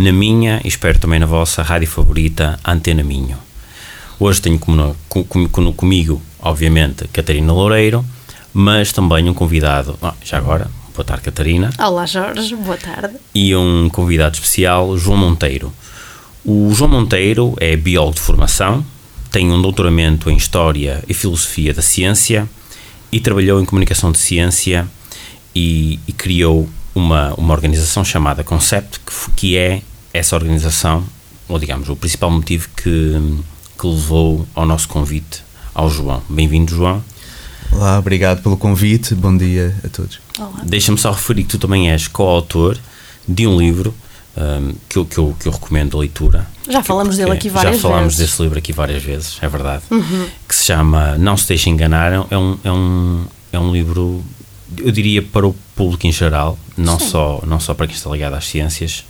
na minha e espero também na vossa rádio favorita, Antena Minho. Hoje tenho com, com, comigo, obviamente, Catarina Loureiro, mas também um convidado, ah, já agora, boa tarde, Catarina. Olá, Jorge, boa tarde. E um convidado especial, João Monteiro. O João Monteiro é biólogo de formação, tem um doutoramento em História e Filosofia da Ciência e trabalhou em Comunicação de Ciência e, e, criou uma, uma organização chamada Concept, que, que é essa organização, ou digamos, o principal motivo que, que levou ao nosso convite ao João. Bem-vindo, João. Olá, obrigado pelo convite, bom dia a todos. Deixa-me só referir que tu também és coautor de um livro um, que, eu, que, eu, que eu recomendo a leitura. Já falamos dele aqui várias vezes. Já falámos vezes. desse livro aqui várias vezes, é verdade. Uhum. Que se chama Não se deixe enganar. É um, é um, é um livro eu diria para o público em geral, não só, não só para quem está ligado às ciências,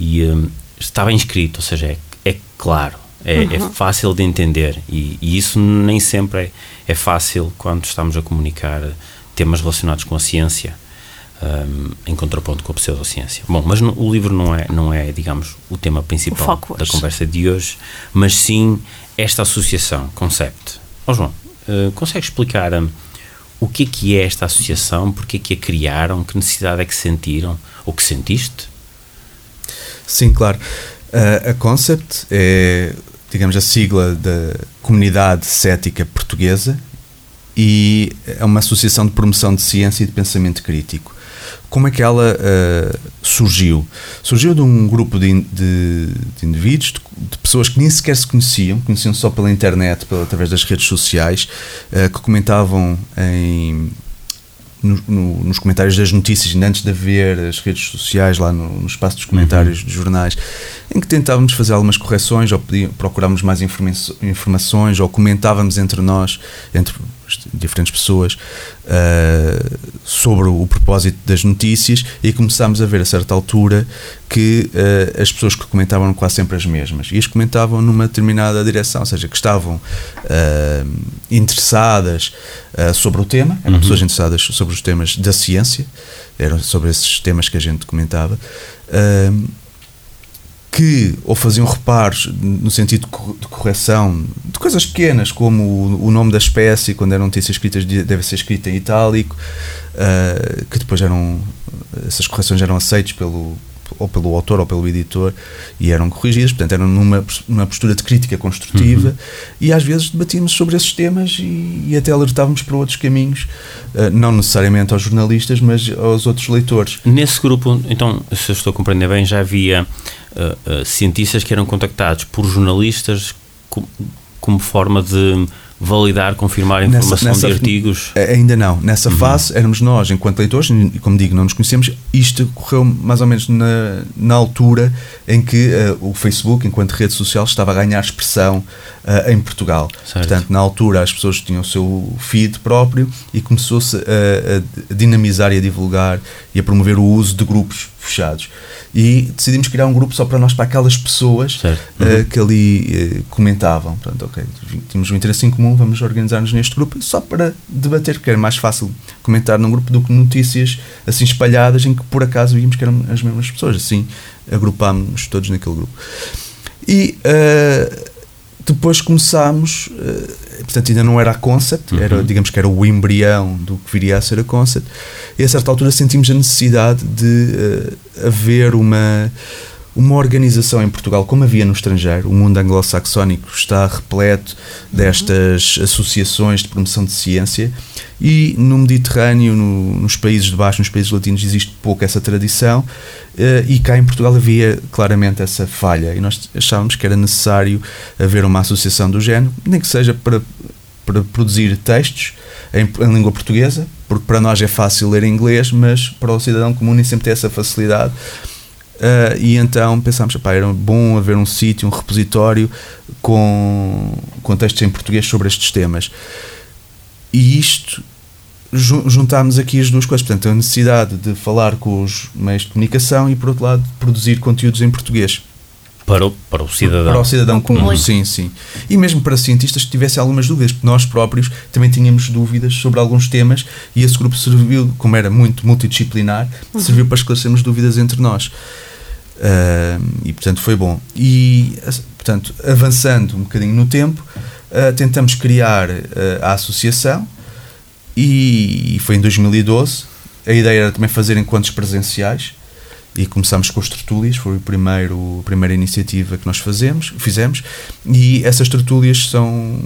e um, está bem escrito, ou seja, é, é claro, é, é uhum. é, fácil de entender, e, e isso nem sempre é, é, fácil quando estamos a comunicar temas relacionados com a ciência. Um, em contraponto com a pseudociência. Bom, mas no, o livro não é, não é, digamos, o tema principal o da conversa de hoje, mas sim esta associação, concept. Ó oh, João, uh, consegue explicar um, o que é que é esta associação, porque é que a criaram, que necessidade é que sentiram, ou que sentiste? Sim, claro. Uh, a Concept é, digamos, a sigla da Comunidade Cética Portuguesa e é uma associação de promoção de ciência e de pensamento crítico. Como é que ela uh, surgiu? Surgiu de um grupo de, de, de indivíduos, de, de, pessoas que nem sequer se conheciam, conheciam só pela internet, pela, através das redes sociais, uh, que comentavam em no, no, nos comentários das notícias, ainda antes de haver as redes sociais, lá no, no espaço dos comentários uhum. dos jornais, em que tentávamos fazer algumas correções ou procurávamos mais informa informações ou comentávamos entre nós, entre diferentes pessoas, uh, sobre o propósito das notícias e começámos a ver a certa altura que uh, as pessoas que comentavam quase sempre as mesmas e as comentavam numa determinada direção, ou seja, que estavam uh, interessadas sobre o tema, eram uhum. pessoas interessadas sobre os temas da ciência, eram sobre esses temas que a gente comentava que ou faziam reparos no sentido de correção de coisas pequenas, como o, nome da espécie, quando eram notícias escritas, deve ser escrita em itálico, uh, que depois eram. essas correções eram aceitas pelo, ou pelo autor ou pelo editor e eram corrigidas, portanto eram numa, numa postura de crítica construtiva uhum. e às vezes debatíamos sobre esses temas e, e até alertávamos para outros caminhos, uh, não necessariamente aos jornalistas, mas aos outros leitores. Nesse grupo, então, se eu estou a compreender bem, já havia uh, uh, cientistas que eram contactados por jornalistas como, como forma de validar, confirmar a informação nessa, nessa, de artigos? Ainda não. Nessa uhum. fase éramos nós, enquanto leitores, e como digo, não nos conhecemos. Isto ocorreu mais ou menos na, na altura em que uh, o Facebook, enquanto rede social, estava a ganhar expressão uh, em Portugal. Certo. Portanto, na altura as pessoas tinham o seu feed próprio e começou-se a, a dinamizar e a divulgar e a promover o uso de grupos fechados e decidimos criar um grupo só para nós, para aquelas pessoas uh, que ali uh, comentavam. Portanto, ok, tínhamos um interesse em comum, vamos organizar-nos neste grupo só para debater, porque era mais fácil comentar num grupo do que notícias assim espalhadas em que por acaso víamos que eram as mesmas pessoas. Assim, agrupámos todos naquele grupo. E uh, depois começámos, portanto, ainda não era a concept, uhum. era, digamos que era o embrião do que viria a ser a concept e a certa altura sentimos a necessidade de uh, haver uma uma organização em Portugal, como havia no estrangeiro, o mundo anglo-saxónico está repleto destas uhum. associações de promoção de ciência e no Mediterrâneo, no, nos países de baixo, nos países latinos, existe pouco essa tradição uh, e cá em Portugal havia claramente essa falha e nós achávamos que era necessário haver uma associação do género, nem que seja para, para produzir textos em, em, língua portuguesa, porque para nós é fácil ler em inglês, mas para o cidadão comum nem sempre tem essa facilidade. Uh, e então pensámos, pá, era bom haver um sítio, um repositório com, com textos em português sobre estes temas. E isto, juntámos aqui as duas coisas. Portanto, a necessidade de falar com os meios de comunicação e, por outro lado, produzir conteúdos em português. Para o, para o cidadão. Para o cidadão comum, sim, sim. E mesmo para cientistas que tivessem algumas dúvidas, porque nós próprios também tínhamos dúvidas sobre alguns temas e esse grupo serviu, como era muito multidisciplinar, uhum. serviu para esclarecermos dúvidas entre nós. Uh, e portanto foi bom. E portanto, avançando um bocadinho no tempo, uh, tentamos criar uh, a associação e, e foi em 2012. A ideia era também fazer encontros presenciais e começámos com os tertúlias, foi o primeiro, a primeira iniciativa que nós fazemos, fizemos, e essas tertúlias são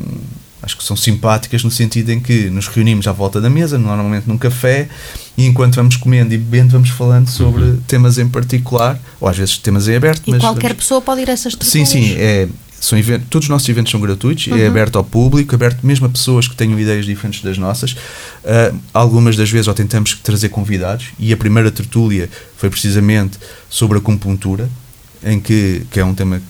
acho que são simpáticas no sentido em que nos reunimos à volta da mesa, normalmente num café, e enquanto vamos comendo e bebendo, vamos falando sobre uhum. temas em particular, ou às vezes temas em aberto. E mas qualquer vamos... pessoa pode ir a essas tertúlias? Sim, sim, é, são eventos, todos os nossos eventos são gratuitos, é uhum. é aberto ao público, aberto mesmo a pessoas que tenham ideias diferentes das nossas. Uh, algumas das vezes ou tentamos trazer convidados, e a primeira tertúlia foi precisamente sobre a acupuntura, em que, que é um tema,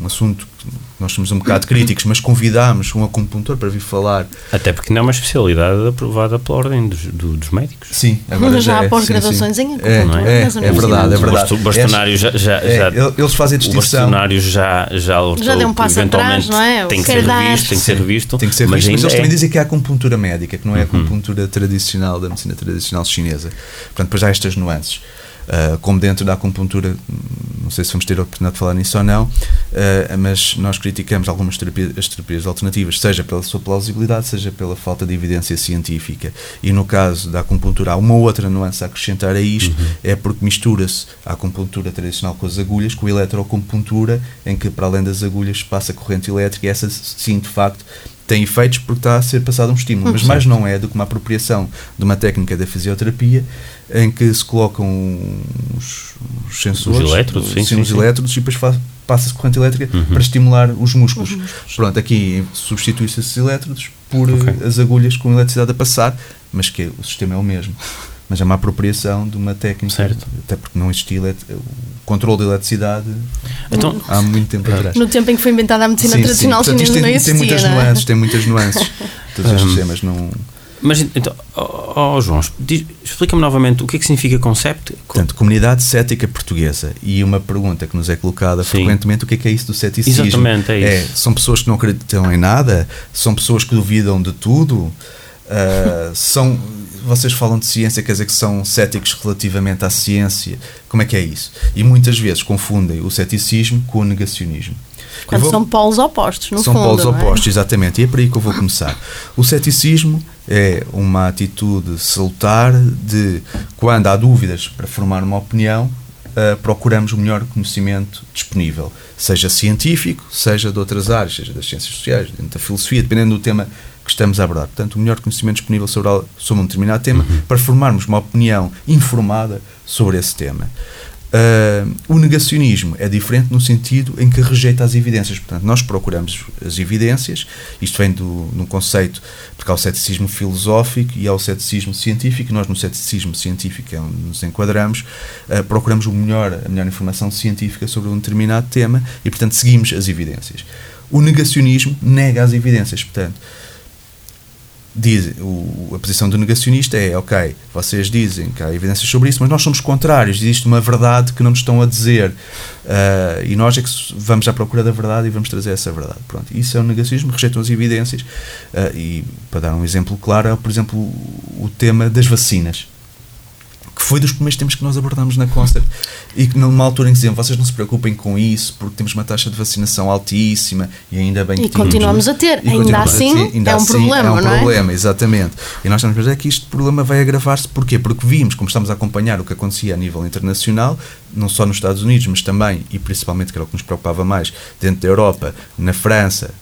um assunto que nós somos um bocado críticos, mas convidámos um acupuntor para vir falar. Até porque não é uma especialidade aprovada pela ordem dos, do, dos médicos. Sim, agora já, já há é, pós-graduações em acupuntura. É, é, é, é verdade, é verdade. O bastonário já, já, é, já, Eles fazem distinção. O bastonário já, já, já deu um passo atrás, não é? Tem que, ser revisto, tem que ser revisto. Tem que ser revisto, mas, mas eles também dizem que é a acupuntura médica, que não é a uhum. acupuntura tradicional da medicina tradicional chinesa. Portanto, depois há estas nuances. Uh, como dentro da acupuntura, não sei se vamos ter a oportunidade de falar nisso ou não, uh, mas nós criticamos algumas terapias, as terapias alternativas, seja pela sua plausibilidade, seja pela falta de evidência científica. E no caso da acupuntura, há uma outra nuance a acrescentar a isto, uhum. é porque mistura-se a acupuntura tradicional com as agulhas, com a eletroacupuntura, em que para além das agulhas passa corrente elétrica, e essa sim, de facto, tem efeitos porque está a ser passado um estímulo, mas mais não é do que uma apropriação de uma técnica da fisioterapia em que se colocam os, os sensores, os elétrodos, sim, sim, os sim. elétrodos e depois passa-se corrente elétrica uhum. para estimular os músculos. Uhum. Pronto, aqui substitui-se esses elétrodos por okay. as agulhas com eletricidade a passar, mas que o sistema é o mesmo. Mas é uma apropriação de uma técnica, certo. até porque não existia o controle de eletricidade então, há muito tempo atrás. No tempo em que foi inventada a medicina sim, tradicional sim. chinesa tem, não existia, tem muitas não é? nuances, tem muitas nuances. Todos os sistemas não mas então, oh, oh João, explica-me novamente o que é que significa concept? Portanto, comunidade cética portuguesa. E uma pergunta que nos é colocada Sim. frequentemente: o que é que é isso do ceticismo? Exatamente, é isso. É, são pessoas que não acreditam em nada? São pessoas que duvidam de tudo? Uh, são vocês falam de ciência, quer dizer que são céticos relativamente à ciência. Como é que é isso? E muitas vezes confundem o ceticismo com o negacionismo. Quando vou... são polos opostos, no são fundo. São polos é? opostos, exatamente. E é por aí que eu vou começar. O ceticismo é uma atitude salutar de quando há dúvidas para formar uma opinião, uh, procuramos o melhor conhecimento disponível, seja científico, seja de outras áreas, seja das ciências sociais, dentro da filosofia, dependendo do tema que estamos a abordar. Portanto, o melhor conhecimento disponível sobre, sobre um determinado tema uhum. para formarmos uma opinião informada sobre esse tema. Uh, o negacionismo é diferente no sentido em que rejeita as evidências. Portanto, nós procuramos as evidências, isto vem do, de um conceito, porque há o ceticismo filosófico e há o ceticismo científico, nós no ceticismo científico é onde nos enquadramos, uh, procuramos o melhor, a melhor informação científica sobre um determinado tema e, portanto, seguimos as evidências. O negacionismo nega as evidências, portanto, diz, o, a posição do negacionista é, ok, vocês dizem que há evidências sobre isso, mas nós somos contrários, existe uma verdade que não nos estão a dizer. Uh, e nós é que vamos à procura da verdade e vamos trazer essa verdade. Pronto, isso é o negacionismo, rejeitam as evidências. Uh, e, para dar um exemplo claro, é, por exemplo, o tema das vacinas que foi dos primeiros temas que nós abordamos na Concept e que numa altura em que diziam vocês não se preocupem com isso porque temos uma taxa de vacinação altíssima e ainda bem que e continuamos a ter, ainda assim ter, ainda é um assim, problema, é um não é? problema, exatamente. E nós estamos a dizer que este problema vai agravar-se, porquê? Porque vimos, como estamos a acompanhar o que acontecia a nível internacional não só nos Estados Unidos, mas também e principalmente que era o que nos preocupava mais dentro da Europa, na França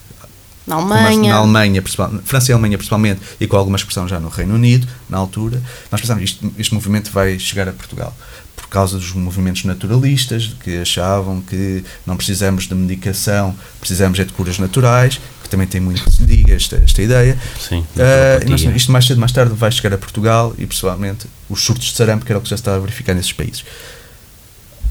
na Alemanha. Na Alemanha, França e Alemanha principalmente, e com alguma expressão já no Reino Unido, na altura, nós pensámos isto, este movimento vai chegar a Portugal. Por causa dos movimentos naturalistas, que achavam que não precisamos de medicação, precisamos é de curas naturais, que também tem muito que se diga esta, esta ideia. Sim, uh, nós, isto mais cedo mais tarde vai chegar a Portugal e, principalmente, os surtos de sarampo, que era o que já estava a verificar nesses países.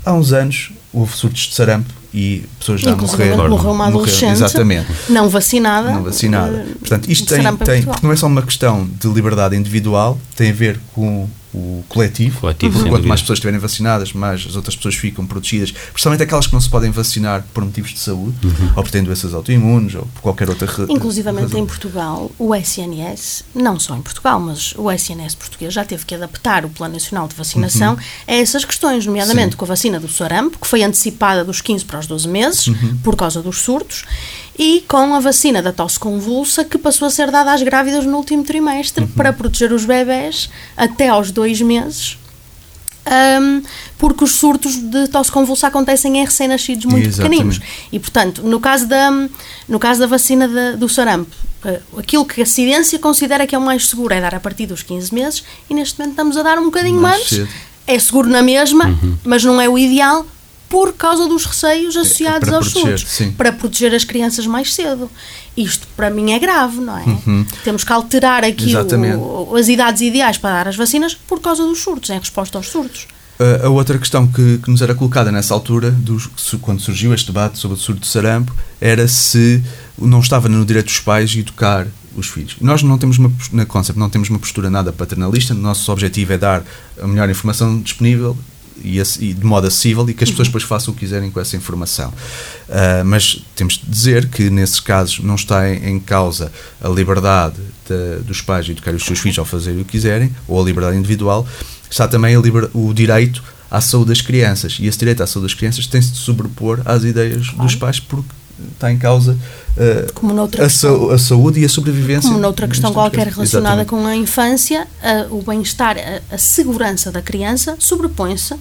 há uns anos houve surtos de sarampo e pessoas já morreram. Morreu uma adolescente exatamente. não vacinada. Não vacinada. Portanto, isto tem, tem porque não é só uma questão de liberdade individual, tem a ver com o coletivo. coletivo uhum. Quanto mais pessoas estiverem vacinadas, mais as outras pessoas ficam protegidas, principalmente aquelas que não se podem vacinar por motivos de saúde, uhum. ou por terem doenças autoimunes, ou por qualquer outra razão. Inclusivamente em Portugal, o SNS, não só em Portugal, mas o SNS português já teve que adaptar o Plano Nacional de Vacinação uhum. a essas questões, nomeadamente Sim. com a vacina do sarampo, que foi antecipada dos 15 para os 12 meses, uhum. por causa dos surtos, e com a vacina da tosse convulsa que passou a ser dada às grávidas no último trimestre uhum. para proteger os bebés até aos dois meses. Um, porque os surtos de tosse convulsa acontecem em recém-nascidos muito Exatamente. pequeninos. E, portanto, no caso da, no caso da vacina de, do sarampo, uh, aquilo que a ciência considera que é o mais seguro é dar a partir dos 15 meses e neste momento estamos a dar um bocadinho mais. mais. É seguro na mesma, uhum. mas não é o ideal por causa dos receios é, associados é, aos proteger, surtos, para proteger as crianças mais cedo. Isto para mim é grave, não é? Uhum. Temos que alterar aqui o, as idades ideais para dar as vacinas por causa dos surtos, em resposta aos surtos. Uh, a outra questão que, que, nos era colocada nessa altura, dos, quando surgiu este debate sobre o surto de sarampo, era se não estava no direito dos pais educar os filhos. Nós não temos uma, na Concept não temos uma postura nada paternalista, nosso objetivo é dar a melhor informação disponível e, e, de modo acessível e que as pessoas uhum. depois façam o que quiserem com essa informação. Uh, mas temos de dizer que nesses casos não está em, em causa a liberdade de, dos pais de educar os seus filhos ao fazer o que quiserem, ou a liberdade individual, está também liber, o direito à saúde das crianças. E esse direito à saúde das crianças tem-se de sobrepor às ideias claro. dos pais porque está em causa uh, a, a, saúde e a sobrevivência. Como noutra questão qualquer relacionada Exatamente. com a infância, uh, o bem-estar, a, a, segurança da criança sobrepõe-se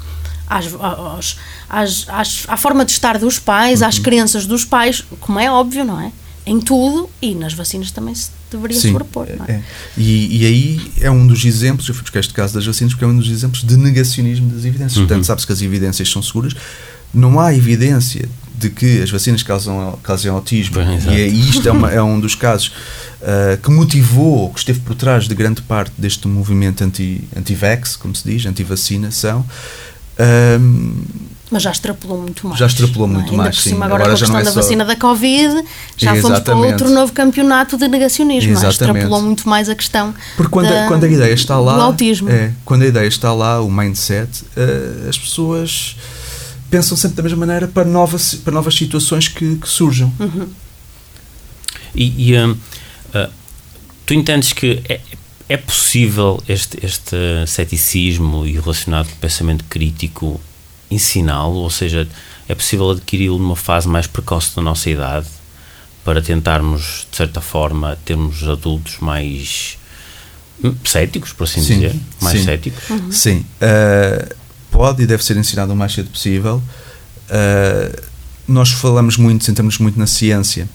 às, às, às, às, à forma de estar dos pais, uhum. às crenças dos pais, como é óbvio, não é? Em tudo e nas vacinas também se deveria Sim, sobrepor. Não é? é. E, e, aí é um dos exemplos, eu fui buscar este caso das vacinas porque é um dos exemplos de negacionismo das evidências. Uhum. Portanto, sabe-se que as evidências são seguras, não há evidência de que as vacinas causam, causam autismo. Bem, e é, isto é, uma, é, um dos casos uh, que motivou, que esteve por trás de grande parte deste movimento anti-vax, anti como se diz, anti-vacinação. Um, mas já extrapolou muito mais. Já extrapolou é? muito mais, sim. Cima, agora, agora com a questão é da só... vacina da Covid, já Exatamente. fomos para outro novo campeonato de negacionismo. É? Exatamente. Extrapolou muito mais a questão Porque quando, da, a, quando a ideia está lá... Do autismo. É, quando a ideia está lá, o mindset, uh, as pessoas pensam sempre da mesma maneira para novas, para novas situações que, que surjam. Uhum. E, e uh, uh, tu entendes que é, é possível este, este ceticismo e relacionado com o pensamento crítico ensiná-lo, ou seja, é possível adquiri-lo numa fase mais precoce da nossa idade para tentarmos, de certa forma, termos adultos mais hum, céticos, por assim sim, dizer, mais sim. céticos? Uhum. Sim. Uh, pode e deve ser ensinado o mais cedo possível. Uh, nós falamos muito, sentamos muito na ciência,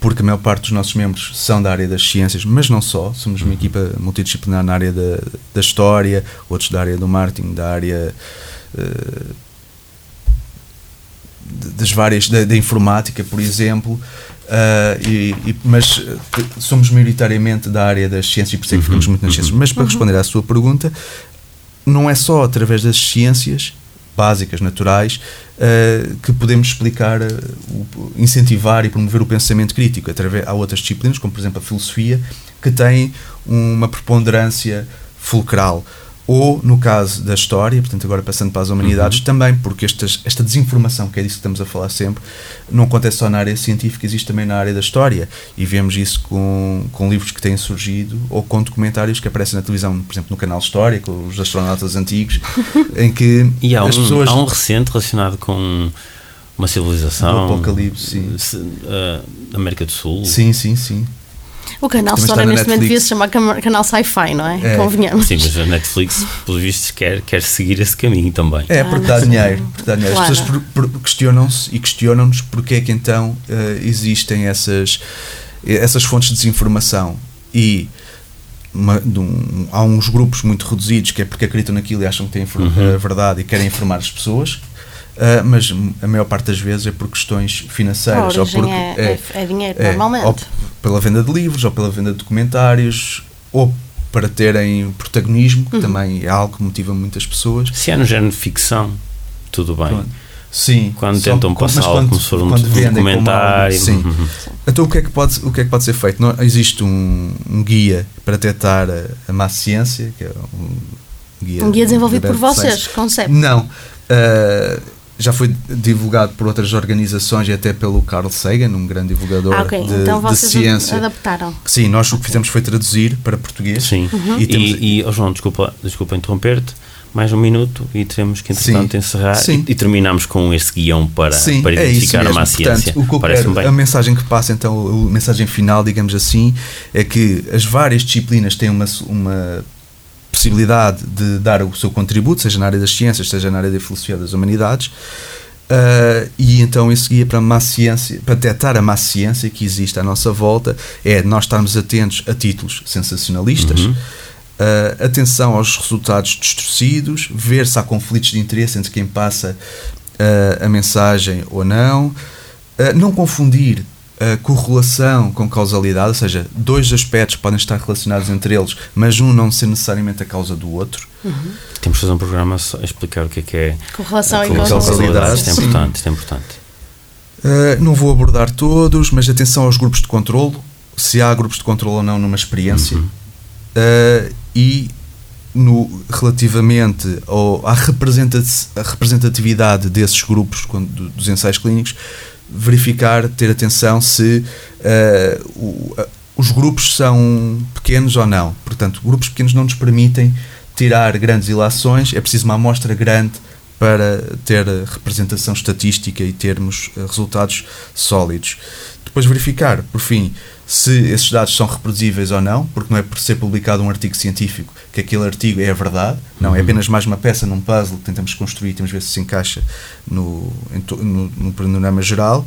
porque a maior parte dos nossos membros são da área das ciências, mas não só. Somos uma equipa multidisciplinar na área da, da história, outros da área do marketing, da área uh, das várias da, da, informática, por exemplo. Uh, e, e, mas somos maioritariamente da área das ciências e por isso é que ficamos muito nas ciências. Mas para uhum. responder à sua pergunta, não é só através das ciências básicas, naturais, uh, que podemos explicar, uh, incentivar e promover o pensamento crítico. Através, há outras disciplinas, como por exemplo a filosofia, que têm uma preponderância fulcral ou no caso da história, portanto agora passando para as humanidades uhum. também, porque estas, esta desinformação, que é disso que estamos a falar sempre, não acontece só na área científica, existe também na área da história e vemos isso com, com livros que têm surgido ou com documentários que aparecem na televisão, por exemplo no canal História, com os astronautas antigos, em que e há as um, pessoas... Há um recente relacionado com uma civilização... O Apocalipse, sim. Uh, América do Sul. Sim, sim, sim. O canal História neste momento devia se chamar canal Sci-Fi, não é? é? Convenhamos. Sim, mas a Netflix, pelos vistos, quer, quer seguir esse caminho também. É, porque dá dinheiro. Porque dá dinheiro. Claro. As pessoas questionam-se e questionam-nos porque é que então uh, existem essas, essas fontes de desinformação. E uma, um, há uns grupos muito reduzidos que é porque acreditam naquilo e acham que têm uhum. a verdade e querem informar as pessoas Uh, mas a maior parte das vezes é por questões financeiras. ou porque, é, é, é dinheiro, é, normalmente. Ou pela venda de livros, ou pela venda de documentários, ou para terem protagonismo, que uhum. também é algo que motiva muitas pessoas. Se é no género de ficção, tudo bem. Pronto. Sim. Quando tentam passar algo como se fosse um quando vendem como documentário. Sim. Uhum. Então o que é que pode, o que é que pode ser feito? Não, existe um, um guia para detectar a, a má ciência, que é um guia, Um guia desenvolvido por vocês, concept. Não. Uh, já foi divulgado por outras organizações e até pelo Carl Sagan, um grande divulgador Ah, ok. de, então de vocês ciência. adaptaram. Sim, nós o que fizemos foi traduzir para português. Sim. Uhum. E E, temos- e, oh João, desculpa, desculpa interromper-te. Mais um minuto e teremos que, entretanto, Sim. encerrar. Sim. E, e terminamos com esse guião para, Sim, para é identificar mesmo. a má Portanto, ciência. o que eu Parece-me quero, bem. a mensagem que passa, então, a mensagem final, digamos assim, é que as várias disciplinas têm uma, uma possibilidade de dar o seu contributo, seja na área das ciências, seja na área da filosofia das humanidades, ah, e então esse guia para a má ciência, para detectar a má ciência que existe à nossa volta, é nós estarmos atentos a títulos sensacionalistas, Uhum. Uh, atenção aos resultados distorcidos, ver se há conflitos de interesse entre quem passa uh, a mensagem ou não, uh, não confundir a correlação com causalidade, ou seja, dois aspectos podem estar relacionados entre eles, mas um não ser necessariamente a causa do outro. Temos de fazer um programa só a explicar o que é que é Correlação a e correlação causalidade. Isto é importante, isto é importante. Uh, não vou abordar todos, mas atenção aos grupos de controlo, se há grupos de controlo ou não numa experiência. Uhum. Uh, e no, relativamente ao, à representatividade desses grupos dos ensaios clínicos, verificar, ter atenção se uh, o- os grupos são pequenos ou não. Portanto, grupos pequenos não nos permitem tirar grandes ilações, é preciso uma amostra grande para ter representação estatística e termos eh, resultados sólidos. Depois verificar, por fim, se esses dados são reproduzíveis ou não, porque não é por ser publicado um artigo científico que aquele artigo é a verdade, não, é Uhum. apenas mais uma peça num puzzle que tentamos construir, temos de ver se se encaixa no, no, no panorama geral.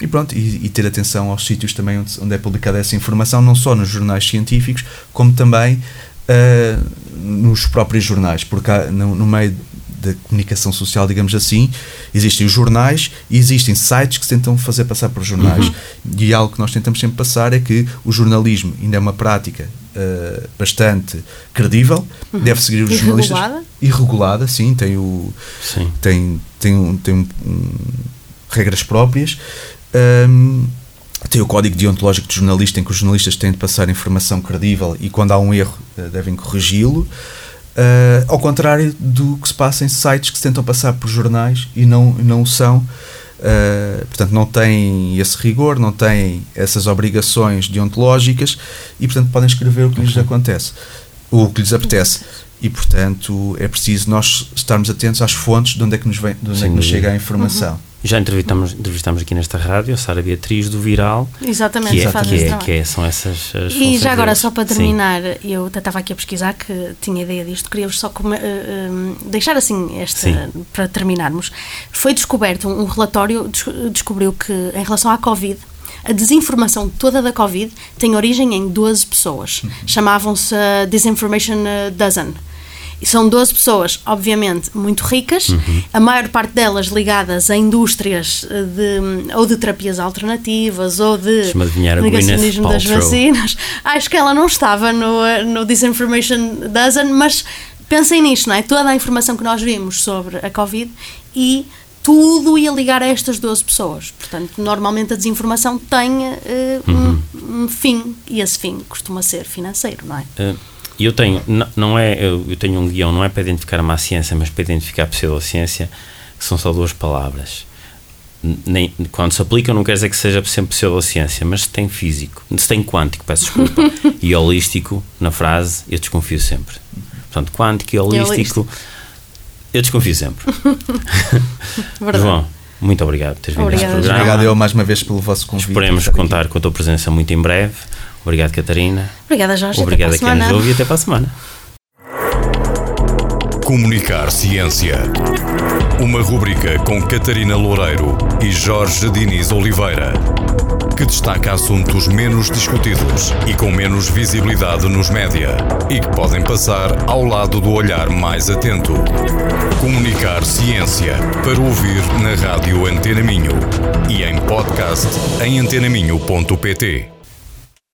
E pronto, e, e ter atenção aos sítios também onde, onde é publicada essa informação, não só nos jornais científicos, como também ah, nos próprios jornais, porque há, no, no meio da comunicação social, digamos assim, existem os jornais e existem sites que se tentam fazer passar por jornais. Uhum. E algo que nós tentamos sempre passar é que o jornalismo ainda é uma prática ah, bastante credível, deve seguir os jornalistas. regulada? E regulada, sim, tem o, Sim. tem, tem, um, tem um- um- regras próprias. Hum, tem o código deontológico de jornalista em que os jornalistas têm de passar informação credível e quando há um erro eh, devem corrigi-lo. Uh, ao contrário do que se passa em sites que se tentam passar por jornais e não, não são. Uh, portanto, não têm esse rigor, não têm essas obrigações deontológicas e, portanto, podem escrever o que lhes acontece, ou o que lhes apetece. E, portanto, é preciso nós estarmos atentos às fontes de onde é que nos, vem, de onde é Sem que nos chega a informação. Já entrevistamos, entrevistamos aqui nesta rádio a Sara Beatriz do Viral, Exatamente, que, é, que, é, que é- são essas as E já agora, deles. só para Sim. terminar, eu até estava aqui a pesquisar que tinha ideia disto, queria-vos só come- eh, eh, deixar assim esta Sim. para terminarmos. Foi descoberto um relatório, des- descobriu que em relação à Covid, a desinformação toda da Covid tem origem em 12 pessoas. Chamavam-se eh, Disinformation Dozen. São 12 pessoas, obviamente, muito ricas, Uhum. a maior parte delas ligadas a indústrias eh, de, ou de terapias alternativas ou de negacionismo das vacinas. Acho que ela não estava no, no Disinformation Dozen, mas pensem nisto, não é? Toda a informação que nós vimos sobre a Covid e tudo ia ligar a estas 12 pessoas. Portanto, normalmente a desinformação tem eh, Uhum. um, um fim e esse fim costuma ser financeiro, não é? Eh, Eu tenho, não, não é, eu, eu tenho um guião, não é para identificar a má ciência, mas para identificar a pseudociência, que são só duas palavras. Nem, quando se aplica, não quer dizer que seja sempre pseudociência, mas se tem físico, se tem quântico, peço desculpa, e holístico na frase, eu desconfio sempre. Portanto, quântico e holístico, eu desconfio sempre. Verdade. João, muito obrigado por teres vindo a este programa. Obrigado eu mais uma vez pelo vosso convite. Esperemos contar com a tua presença muito em breve. Obrigado, Catarina. Obrigada, Jorge. Obrigado até a quem nos ouve e até para a semana. Comunicar Ciência. Uma rubrica com Catarina Loureiro e Jorge Diniz Oliveira, que destaca assuntos menos discutidos e com menos visibilidade nos média e que podem passar ao lado do olhar mais atento. Comunicar Ciência para ouvir na rádio Antena Minho e em podcast em antenaminho.pt.